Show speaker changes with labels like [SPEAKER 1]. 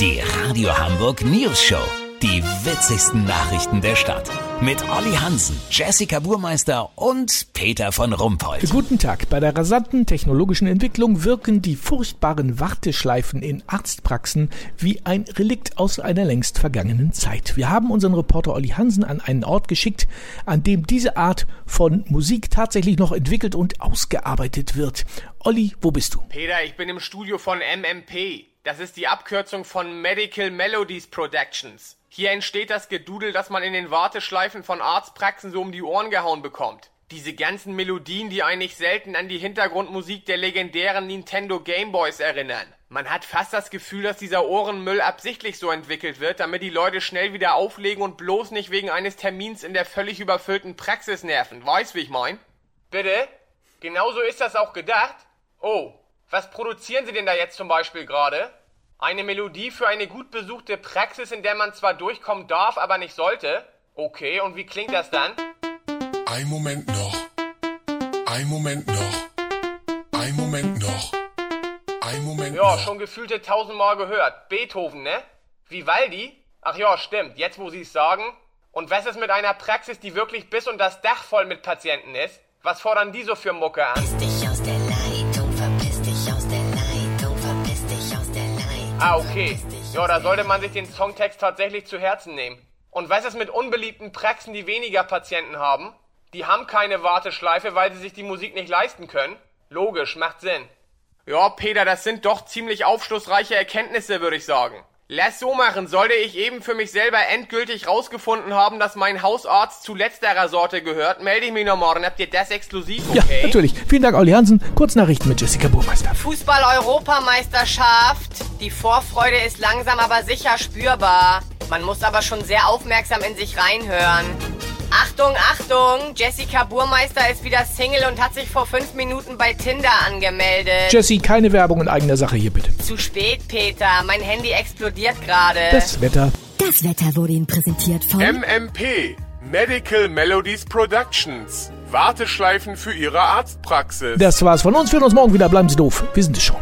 [SPEAKER 1] Die Radio Hamburg News Show. Die witzigsten Nachrichten der Stadt. Mit Olli Hansen, Jessica Burmeister und Peter von Rumpold.
[SPEAKER 2] Guten Tag. Bei der rasanten technologischen Entwicklung wirken die furchtbaren Warteschleifen in Arztpraxen wie ein Relikt aus einer längst vergangenen Zeit. Wir haben unseren Reporter Olli Hansen an einen Ort geschickt, an dem diese Art von Musik tatsächlich noch entwickelt und ausgearbeitet wird. Olli, wo bist du?
[SPEAKER 3] Peter, ich bin im Studio von MMP. Das ist die Abkürzung von Medical Melodies Productions. Hier entsteht das Gedudel, das man in den Warteschleifen von Arztpraxen so um die Ohren gehauen bekommt. Diese ganzen Melodien, die eigentlich selten an die Hintergrundmusik der legendären Nintendo Gameboys erinnern. Man hat fast das Gefühl, dass dieser Ohrenmüll absichtlich so entwickelt wird, damit die Leute schnell wieder auflegen und bloß nicht wegen eines Termins in der völlig überfüllten Praxis nerven. Weißt, wie ich mein? Bitte? Genauso ist das auch gedacht? Oh, was produzieren Sie denn da jetzt zum Beispiel gerade? Eine Melodie für eine gut besuchte Praxis, in der man zwar durchkommen darf, aber nicht sollte? Okay, und wie klingt das dann?
[SPEAKER 4] Ein Moment noch. Ein Moment noch. Ein Moment noch. Ein Moment
[SPEAKER 3] Ja,
[SPEAKER 4] noch.
[SPEAKER 3] schon gefühlte tausendmal gehört. Beethoven, ne? Vivaldi? Ach ja, stimmt, jetzt wo Sie es sagen. Und was ist mit einer Praxis, die wirklich bis und das Dach voll mit Patienten ist? Was fordern die so für Mucke an? Ah, okay. Ja, da sollte man sich den Songtext tatsächlich zu Herzen nehmen. Und was ist mit unbeliebten Praxen, die weniger Patienten haben? Die haben keine Warteschleife, weil sie sich die Musik nicht leisten können? Logisch, macht Sinn. Ja, Peter, das sind doch ziemlich aufschlussreiche Erkenntnisse, würde ich sagen. Lass so machen, sollte ich eben für mich selber endgültig rausgefunden haben, dass mein Hausarzt zu letzterer Sorte gehört, melde ich mich noch morgen. Habt ihr das exklusiv,
[SPEAKER 2] Ja,
[SPEAKER 3] okay?
[SPEAKER 2] natürlich. Vielen Dank, Olli Hansen. Kurznachrichten mit Jessica Burmeister.
[SPEAKER 5] Fußball-Europameisterschaft. Die Vorfreude ist langsam aber sicher spürbar. Man muss aber schon sehr aufmerksam in sich reinhören. Achtung, Achtung! Jessica Burmeister ist wieder Single und hat sich vor fünf Minuten bei Tinder angemeldet.
[SPEAKER 2] Jessie, keine Werbung in eigener Sache hier bitte.
[SPEAKER 5] Zu spät, Peter. Mein Handy explodiert gerade.
[SPEAKER 2] Das Wetter.
[SPEAKER 6] Das Wetter wurde Ihnen präsentiert von
[SPEAKER 7] MMP Medical Melodies Productions. Warteschleifen für Ihre Arztpraxis.
[SPEAKER 2] Das war's von uns. Wir hören uns morgen wieder. Bleiben Sie doof. Wir sind es schon.